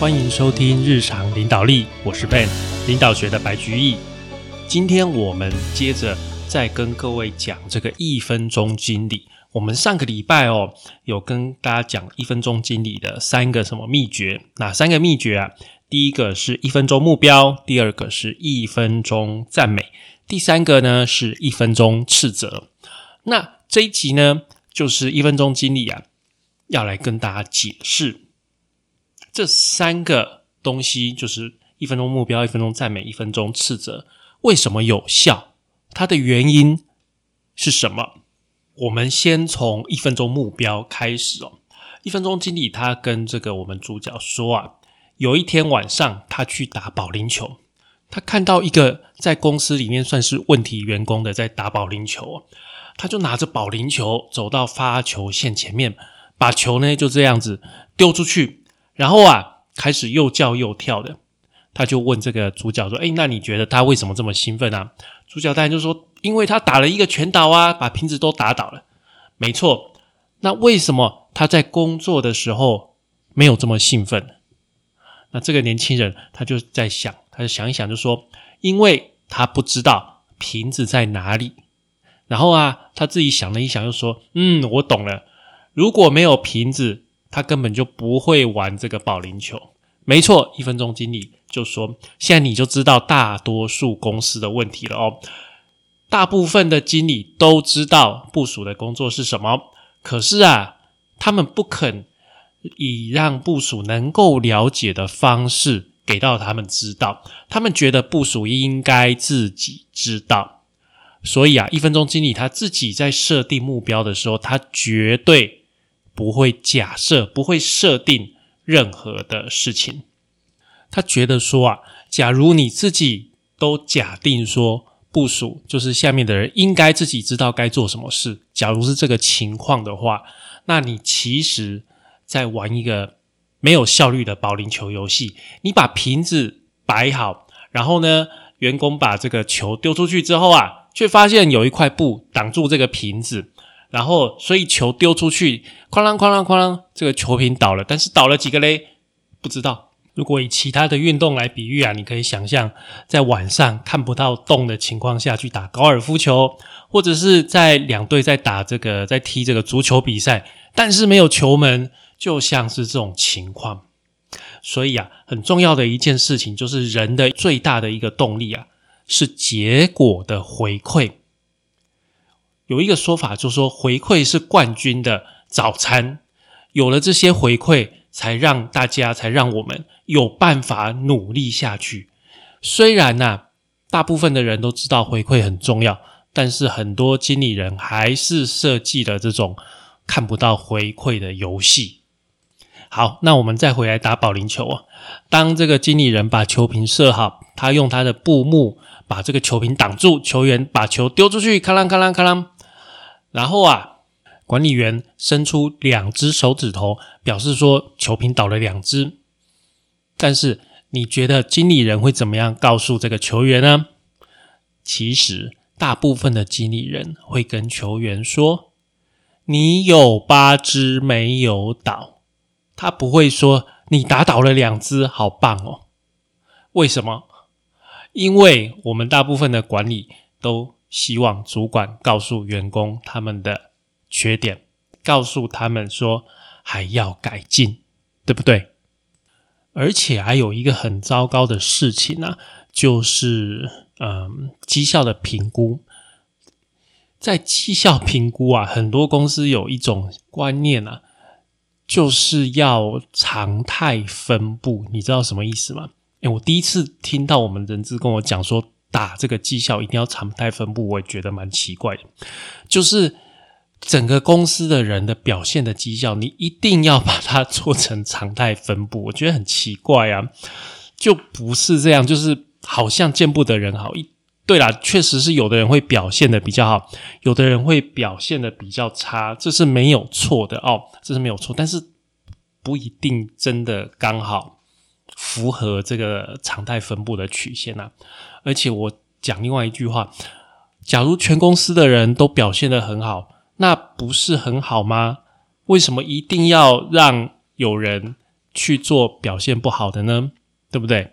欢迎收听日常领导力，我是 Ben，领导学的白居易。今天我们接着再跟各位讲这个一分钟经理。我们上个礼拜哦，有跟大家讲一分钟经理的三个什么秘诀？哪三个秘诀啊？第一个是一分钟目标，第二个是一分钟赞美，第三个呢是一分钟斥责。那这一集呢，就是一分钟经理啊，要来跟大家解释这三个东西，就是一分钟目标、一分钟赞美、一分钟斥责，为什么有效？它的原因是什么？我们先从一分钟目标开始哦。一分钟经理他跟这个我们主角说啊。有一天晚上，他去打保龄球，他看到一个在公司里面算是问题员工的在打保龄球，他就拿着保龄球走到发球线前面，把球呢就这样子丢出去，然后啊开始又叫又跳的。他就问这个主角说：“哎，那你觉得他为什么这么兴奋啊？”主角当然就说：“因为他打了一个全倒啊，把瓶子都打倒了。”没错，那为什么他在工作的时候没有这么兴奋？那这个年轻人他就在想，他就想一想，就说，因为他不知道瓶子在哪里。然后啊，他自己想了一想，又说，嗯，我懂了。如果没有瓶子，他根本就不会玩这个保龄球。没错，一分钟经理就说，现在你就知道大多数公司的问题了哦。大部分的经理都知道部署的工作是什么，可是啊，他们不肯。以让部署能够了解的方式给到他们知道，他们觉得部署应该自己知道。所以啊，一分钟经理他自己在设定目标的时候，他绝对不会假设，不会设定任何的事情。他觉得说啊，假如你自己都假定说部署就是下面的人应该自己知道该做什么事，假如是这个情况的话，那你其实。在玩一个没有效率的保龄球游戏，你把瓶子摆好，然后呢，员工把这个球丢出去之后啊，却发现有一块布挡住这个瓶子，然后所以球丢出去，哐啷哐啷哐啷，这个球瓶倒了，但是倒了几个嘞？不知道。如果以其他的运动来比喻啊，你可以想象在晚上看不到洞的情况下去打高尔夫球，或者是在两队在打这个在踢这个足球比赛，但是没有球门。就像是这种情况，所以啊，很重要的一件事情就是人的最大的一个动力啊，是结果的回馈。有一个说法就是说，回馈是冠军的早餐。有了这些回馈，才让大家，才让我们有办法努力下去。虽然呢，大部分的人都知道回馈很重要，但是很多经理人还是设计了这种看不到回馈的游戏。好，那我们再回来打保龄球啊。当这个经理人把球瓶设好，他用他的布幕把这个球瓶挡住，球员把球丢出去，咔啷咔啷咔啷。然后啊，管理员伸出两只手指头，表示说球瓶倒了两只。但是你觉得经理人会怎么样告诉这个球员呢？其实大部分的经理人会跟球员说：“你有八只没有倒。”他不会说你打倒了两只，好棒哦！为什么？因为我们大部分的管理都希望主管告诉员工他们的缺点，告诉他们说还要改进，对不对？而且还有一个很糟糕的事情呢，就是嗯，绩效的评估。在绩效评估啊，很多公司有一种观念啊。就是要常态分布，你知道什么意思吗？诶我第一次听到我们人资跟我讲说打这个绩效一定要常态分布，我也觉得蛮奇怪的。就是整个公司的人的表现的绩效，你一定要把它做成常态分布，我觉得很奇怪啊，就不是这样，就是好像见不得人好一。对啦，确实是有的人会表现的比较好，有的人会表现的比较差，这是没有错的哦，这是没有错，但是不一定真的刚好符合这个常态分布的曲线呐。而且我讲另外一句话，假如全公司的人都表现的很好，那不是很好吗？为什么一定要让有人去做表现不好的呢？对不对？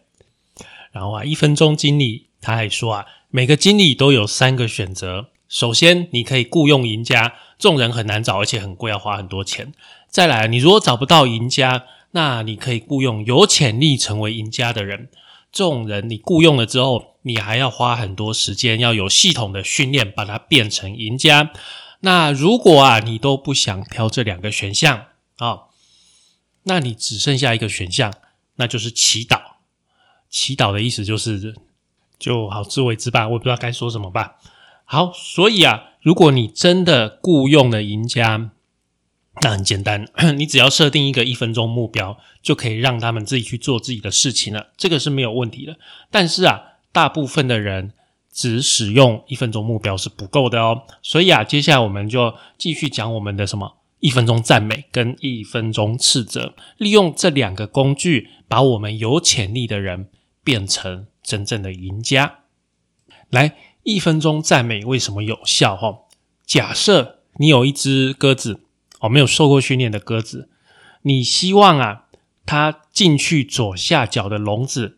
然后啊，一分钟经理他还说啊，每个经理都有三个选择。首先，你可以雇佣赢家，这种人很难找，而且很贵，要花很多钱。再来，你如果找不到赢家，那你可以雇佣有潜力成为赢家的人。这种人你雇佣了之后，你还要花很多时间，要有系统的训练，把它变成赢家。那如果啊，你都不想挑这两个选项啊，那你只剩下一个选项，那就是祈祷。祈祷的意思就是，就好自为之吧，我也不知道该说什么吧。好，所以啊，如果你真的雇佣了赢家，那很简单，你只要设定一个一分钟目标，就可以让他们自己去做自己的事情了，这个是没有问题的。但是啊，大部分的人只使用一分钟目标是不够的哦。所以啊，接下来我们就继续讲我们的什么一分钟赞美跟一分钟斥责，利用这两个工具，把我们有潜力的人变成真正的赢家，来。一分钟赞美为什么有效？哈，假设你有一只鸽子哦，没有受过训练的鸽子，你希望啊，它进去左下角的笼子，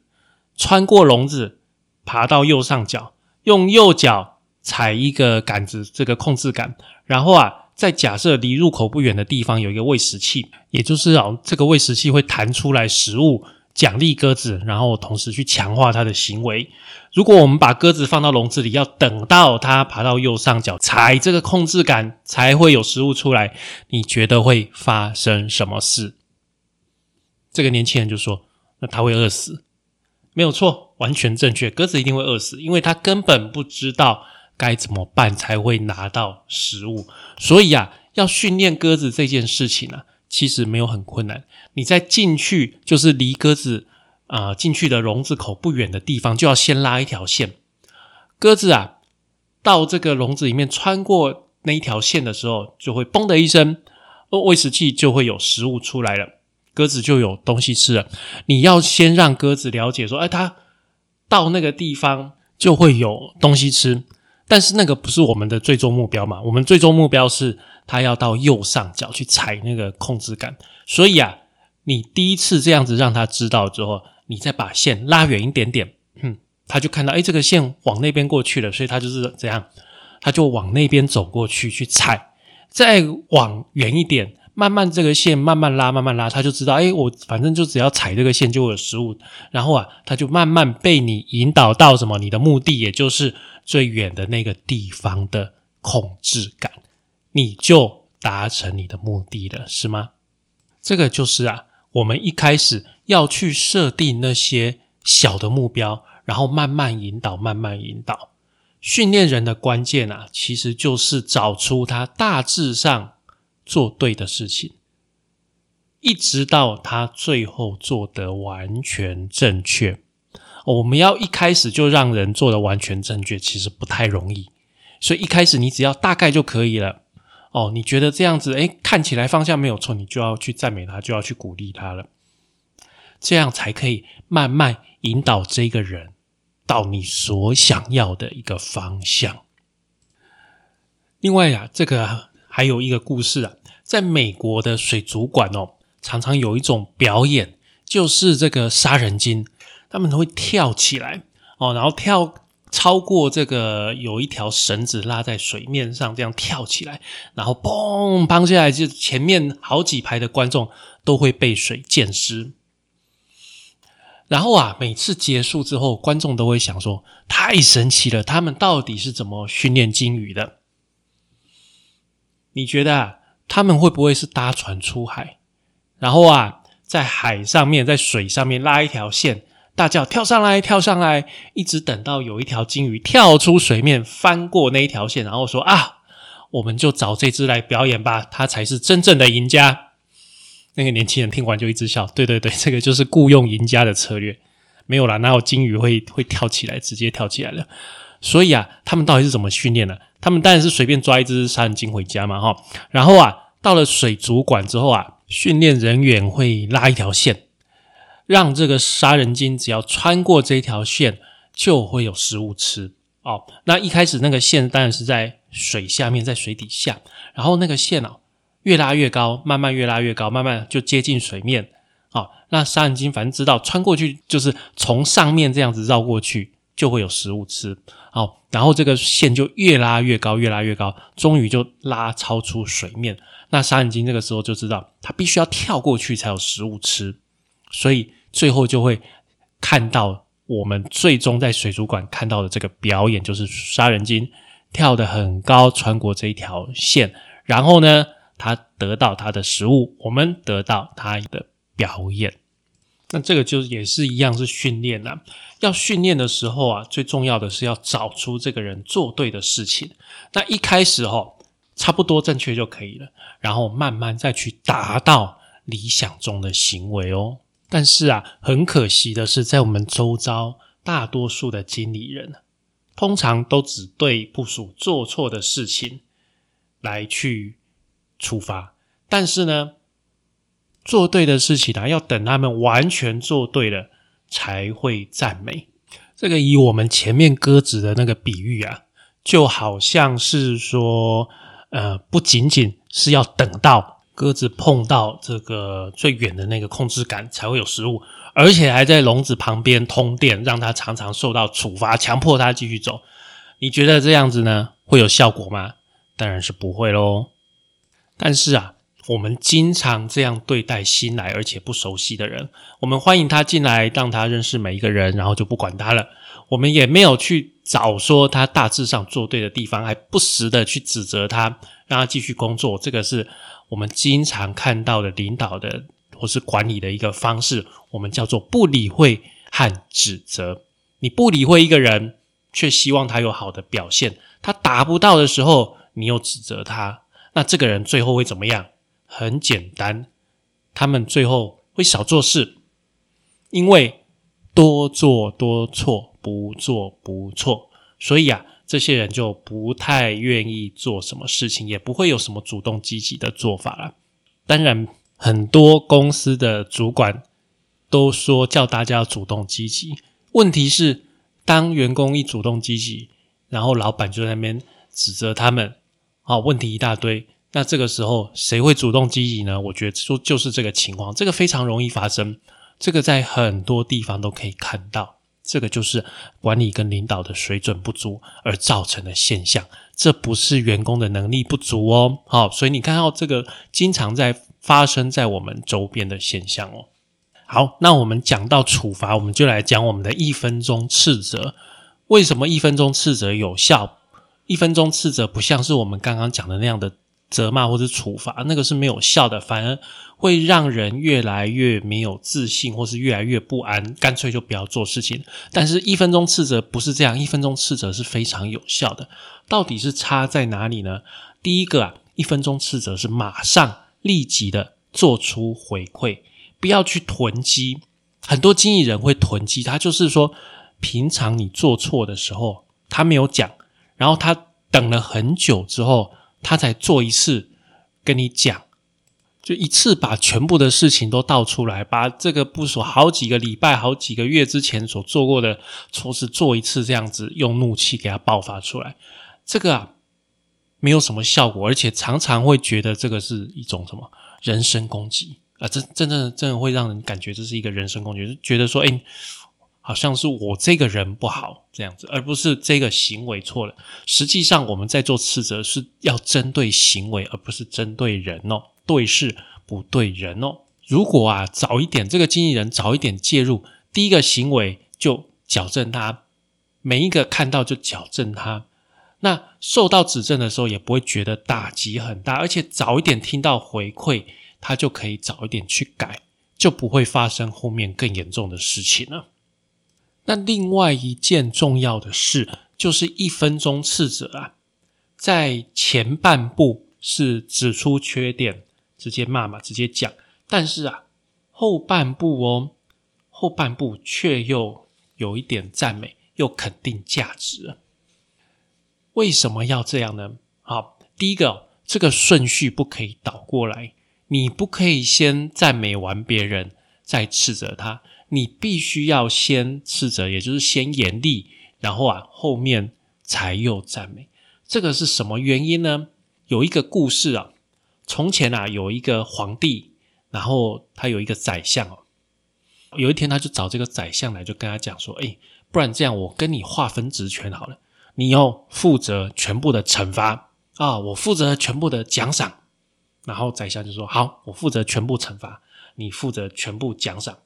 穿过笼子，爬到右上角，用右脚踩一个杆子，这个控制杆，然后啊，在假设离入口不远的地方有一个喂食器，也就是啊，这个喂食器会弹出来食物。奖励鸽子，然后同时去强化它的行为。如果我们把鸽子放到笼子里，要等到它爬到右上角踩这个控制杆，才会有食物出来。你觉得会发生什么事？这个年轻人就说：“那他会饿死。”没有错，完全正确。鸽子一定会饿死，因为它根本不知道该怎么办才会拿到食物。所以啊，要训练鸽子这件事情呢。其实没有很困难，你在进去就是离鸽子啊进去的笼子口不远的地方，就要先拉一条线。鸽子啊到这个笼子里面穿过那一条线的时候，就会嘣的一声，喂食器就会有食物出来了，鸽子就有东西吃了。你要先让鸽子了解说，哎，它到那个地方就会有东西吃，但是那个不是我们的最终目标嘛？我们最终目标是。它要到右上角去踩那个控制杆，所以啊，你第一次这样子让他知道之后，你再把线拉远一点点，嗯，他就看到，哎，这个线往那边过去了，所以他就是这样，他就往那边走过去去踩，再往远一点，慢慢这个线慢慢拉，慢慢拉，他就知道，哎，我反正就只要踩这个线就有食物，然后啊，他就慢慢被你引导到什么，你的目的也就是最远的那个地方的控制感。你就达成你的目的了，是吗？这个就是啊，我们一开始要去设定那些小的目标，然后慢慢引导，慢慢引导。训练人的关键啊，其实就是找出他大致上做对的事情，一直到他最后做得完全正确。我们要一开始就让人做的完全正确，其实不太容易。所以一开始你只要大概就可以了。哦，你觉得这样子，诶，看起来方向没有错，你就要去赞美他，就要去鼓励他了，这样才可以慢慢引导这个人到你所想要的一个方向。另外呀，这个还有一个故事啊，在美国的水族馆哦，常常有一种表演，就是这个杀人鲸，他们会跳起来哦，然后跳。超过这个有一条绳子拉在水面上，这样跳起来，然后嘣砰下来，就前面好几排的观众都会被水溅湿。然后啊，每次结束之后，观众都会想说：“太神奇了，他们到底是怎么训练鲸鱼的？”你觉得啊，他们会不会是搭船出海，然后啊，在海上面，在水上面拉一条线？大叫跳上来，跳上来，一直等到有一条金鱼跳出水面，翻过那一条线，然后说：“啊，我们就找这只来表演吧，它才是真正的赢家。”那个年轻人听完就一直笑：“对对对，这个就是雇佣赢家的策略。没有啦，哪有金鱼会会跳起来，直接跳起来了？所以啊，他们到底是怎么训练的？他们当然是随便抓一只杀人鲸回家嘛，哈。然后啊，到了水族馆之后啊，训练人员会拉一条线。”让这个杀人鲸只要穿过这条线，就会有食物吃哦。那一开始那个线当然是在水下面，在水底下，然后那个线哦越拉越高，慢慢越拉越高，慢慢就接近水面好，那杀人鲸反正知道穿过去就是从上面这样子绕过去就会有食物吃。哦，然后这个线就越拉越高，越拉越高，终于就拉超出水面。那杀人鲸这个时候就知道，它必须要跳过去才有食物吃，所以最后就会看到我们最终在水族馆看到的这个表演，就是杀人鲸跳得很高，穿过这一条线，然后呢，它得到它的食物，我们得到它的表演。那这个就也是一样是训练呐。要训练的时候啊，最重要的是要找出这个人做对的事情。那一开始哈。差不多正确就可以了，然后慢慢再去达到理想中的行为哦。但是啊，很可惜的是，在我们周遭，大多数的经理人通常都只对部署做错的事情来去处罚，但是呢，做对的事情啊，要等他们完全做对了才会赞美。这个以我们前面鸽子的那个比喻啊，就好像是说。呃，不仅仅是要等到鸽子碰到这个最远的那个控制杆才会有食物，而且还在笼子旁边通电，让它常常受到处罚，强迫它继续走。你觉得这样子呢会有效果吗？当然是不会喽。但是啊，我们经常这样对待新来而且不熟悉的人，我们欢迎他进来，让他认识每一个人，然后就不管他了。我们也没有去。早说他大致上做对的地方，还不时的去指责他，让他继续工作。这个是我们经常看到的领导的或是管理的一个方式，我们叫做不理会和指责。你不理会一个人，却希望他有好的表现，他达不到的时候，你又指责他，那这个人最后会怎么样？很简单，他们最后会少做事，因为多做多错。不做不错，所以啊，这些人就不太愿意做什么事情，也不会有什么主动积极的做法了。当然，很多公司的主管都说叫大家要主动积极。问题是，当员工一主动积极，然后老板就在那边指责他们，啊，问题一大堆。那这个时候谁会主动积极呢？我觉得就就是这个情况，这个非常容易发生，这个在很多地方都可以看到。这个就是管理跟领导的水准不足而造成的现象，这不是员工的能力不足哦。好，所以你看到这个经常在发生在我们周边的现象哦。好，那我们讲到处罚，我们就来讲我们的一分钟斥责。为什么一分钟斥责有效？一分钟斥责不像是我们刚刚讲的那样的。责骂或者处罚，那个是没有效的，反而会让人越来越没有自信，或是越来越不安，干脆就不要做事情。但是，一分钟斥责不是这样，一分钟斥责是非常有效的。到底是差在哪里呢？第一个啊，一分钟斥责是马上立即的做出回馈，不要去囤积。很多经纪人会囤积，他就是说，平常你做错的时候，他没有讲，然后他等了很久之后。他才做一次，跟你讲，就一次把全部的事情都倒出来，把这个部署好几个礼拜、好几个月之前所做过的错事做一次，这样子用怒气给他爆发出来，这个啊没有什么效果，而且常常会觉得这个是一种什么人身攻击啊，这真正真的会让人感觉这是一个人身攻击，就觉得说，哎。好像是我这个人不好这样子，而不是这个行为错了。实际上，我们在做斥责是要针对行为，而不是针对人哦。对事不对人哦。如果啊早一点，这个经纪人早一点介入，第一个行为就矫正他，每一个看到就矫正他，那受到指正的时候也不会觉得打击很大，而且早一点听到回馈，他就可以早一点去改，就不会发生后面更严重的事情了。那另外一件重要的事，就是一分钟斥责啊，在前半部是指出缺点，直接骂嘛，直接讲。但是啊，后半部哦，后半部却又有一点赞美，又肯定价值。为什么要这样呢？好，第一个，这个顺序不可以倒过来，你不可以先赞美完别人，再斥责他。你必须要先斥责，也就是先严厉，然后啊后面才又赞美。这个是什么原因呢？有一个故事啊，从前啊有一个皇帝，然后他有一个宰相哦，有一天，他就找这个宰相来，就跟他讲说：“哎，不然这样，我跟你划分职权好了，你要负责全部的惩罚啊，我负责全部的奖赏。”然后宰相就说：“好，我负责全部惩罚，你负责全部奖赏。”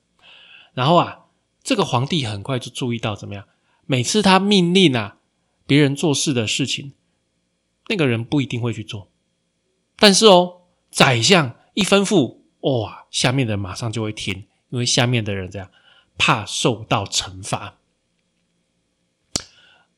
然后啊，这个皇帝很快就注意到怎么样？每次他命令啊别人做事的事情，那个人不一定会去做，但是哦，宰相一吩咐，哇，下面的人马上就会听。因为下面的人这样怕受到惩罚，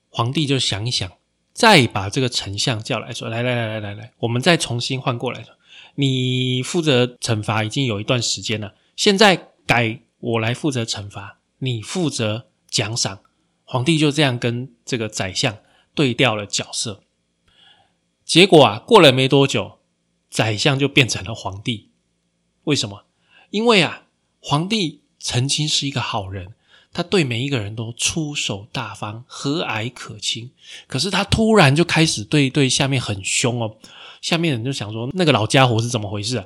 皇帝就想一想，再把这个丞相叫来说：“来来来来来来，我们再重新换过来。你负责惩罚已经有一段时间了，现在改我来负责惩罚，你负责奖赏。”皇帝就这样跟这个宰相对调了角色。结果啊，过了没多久，宰相就变成了皇帝。为什么？因为啊。皇帝曾经是一个好人，他对每一个人都出手大方、和蔼可亲。可是他突然就开始对对下面很凶哦，下面人就想说那个老家伙是怎么回事啊？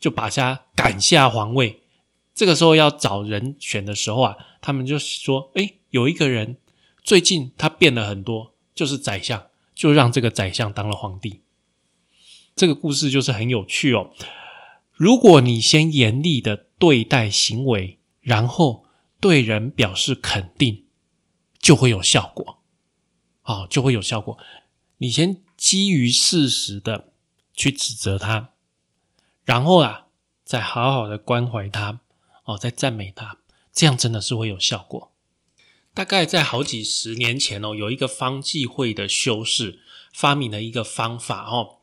就把他赶下皇位。这个时候要找人选的时候啊，他们就说：“哎，有一个人最近他变了很多，就是宰相，就让这个宰相当了皇帝。”这个故事就是很有趣哦。如果你先严厉的对待行为，然后对人表示肯定，就会有效果。好，就会有效果。你先基于事实的去指责他，然后啊，再好好的关怀他，哦，在赞美他，这样真的是会有效果。大概在好几十年前哦，有一个方济会的修士发明了一个方法哦。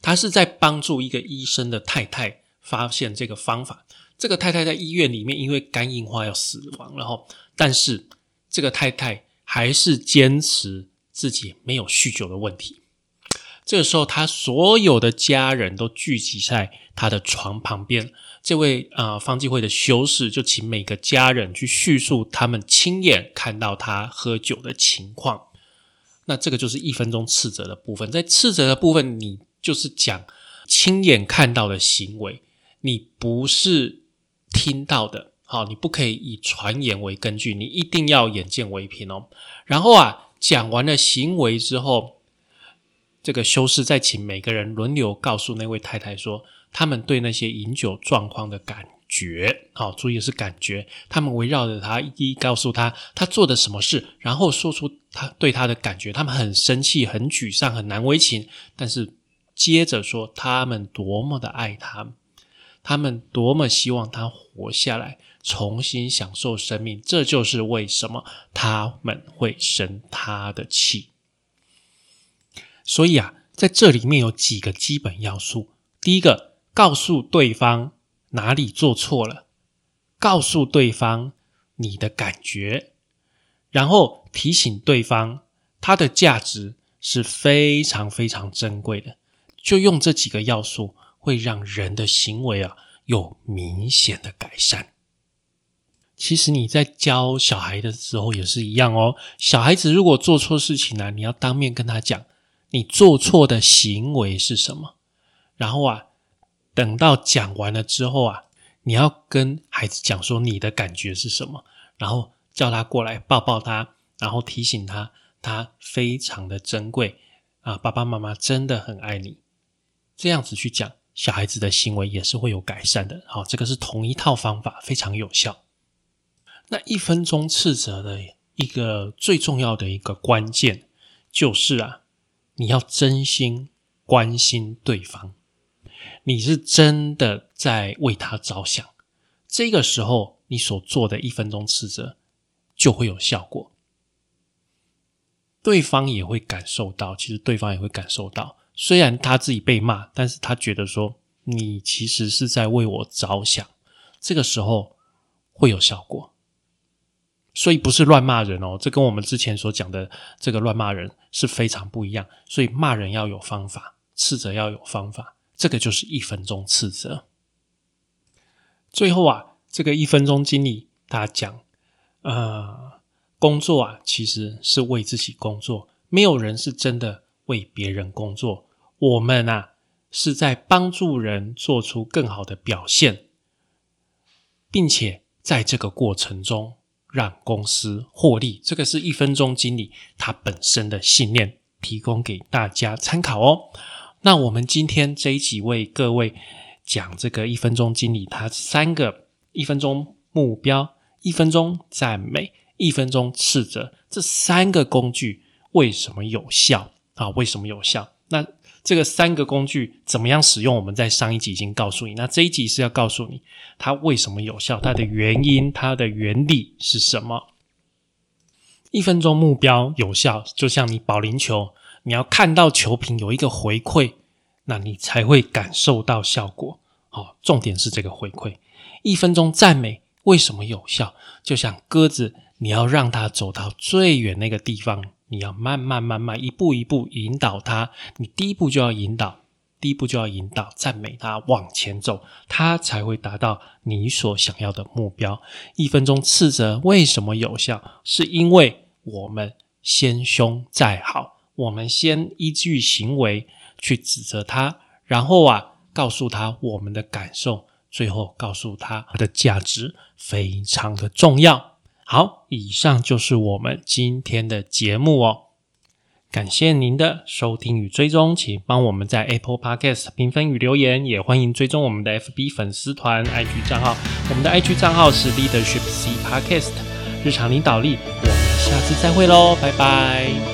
他是在帮助一个医生的太太发现这个方法。这个太太在医院里面因为肝硬化要死亡，然后但是这个太太还是坚持自己没有酗酒的问题。这个时候，他所有的家人都聚集在他的床旁边。这位啊方济会的修士就请每个家人去叙述他们亲眼看到他喝酒的情况。那这个就是一分钟斥责的部分。在斥责的部分，你。就是讲亲眼看到的行为，你不是听到的，好，你不可以以传言为根据，你一定要眼见为凭哦。然后啊，讲完了行为之后，这个修士在请每个人轮流告诉那位太太说，他们对那些饮酒状况的感觉，好，注意是感觉，他们围绕着他一一告诉他他做的什么事，然后说出他对他的感觉，他们很生气、很沮丧、很难为情，但是。接着说，他们多么的爱他，他们多么希望他活下来，重新享受生命。这就是为什么他们会生他的气。所以啊，在这里面有几个基本要素：第一个，告诉对方哪里做错了，告诉对方你的感觉，然后提醒对方他的价值是非常非常珍贵的。就用这几个要素，会让人的行为啊有明显的改善。其实你在教小孩的时候也是一样哦。小孩子如果做错事情呢，你要当面跟他讲，你做错的行为是什么。然后啊，等到讲完了之后啊，你要跟孩子讲说你的感觉是什么，然后叫他过来抱抱他，然后提醒他，他非常的珍贵啊，爸爸妈妈真的很爱你。这样子去讲，小孩子的行为也是会有改善的。好，这个是同一套方法，非常有效。那一分钟斥责的一个最重要的一个关键，就是啊，你要真心关心对方，你是真的在为他着想。这个时候，你所做的一分钟斥责就会有效果，对方也会感受到，其实对方也会感受到。虽然他自己被骂，但是他觉得说你其实是在为我着想，这个时候会有效果。所以不是乱骂人哦，这跟我们之前所讲的这个乱骂人是非常不一样。所以骂人要有方法，斥责要有方法，这个就是一分钟斥责。最后啊，这个一分钟经历，他讲，呃，工作啊，其实是为自己工作，没有人是真的。为别人工作，我们啊是在帮助人做出更好的表现，并且在这个过程中让公司获利。这个是一分钟经理他本身的信念，提供给大家参考哦。那我们今天这一集为各位讲这个一分钟经理，他三个一分钟目标、一分钟赞美、一分钟斥责这三个工具为什么有效啊？为什么有效？那这个三个工具怎么样使用？我们在上一集已经告诉你，那这一集是要告诉你它为什么有效，它的原因、它的原理是什么？一分钟目标有效，就像你保龄球。你要看到球评有一个回馈，那你才会感受到效果。好，重点是这个回馈。一分钟赞美为什么有效？就像鸽子，你要让它走到最远那个地方，你要慢慢慢慢一步一步引导他。你第一步就要引导，第一步就要引导赞美他往前走，他才会达到你所想要的目标。一分钟斥责为什么有效？是因为我们先凶再好。我们先依据行为去指责他，然后啊，告诉他我们的感受，最后告诉他的价值非常的重要。好，以上就是我们今天的节目哦。感谢您的收听与追踪，请帮我们在 Apple Podcast 评分与留言，也欢迎追踪我们的 FB 粉丝团、IG 账号。我们的 IG 账号是 Leadership C Podcast，日常领导力。我们下次再会喽，拜拜。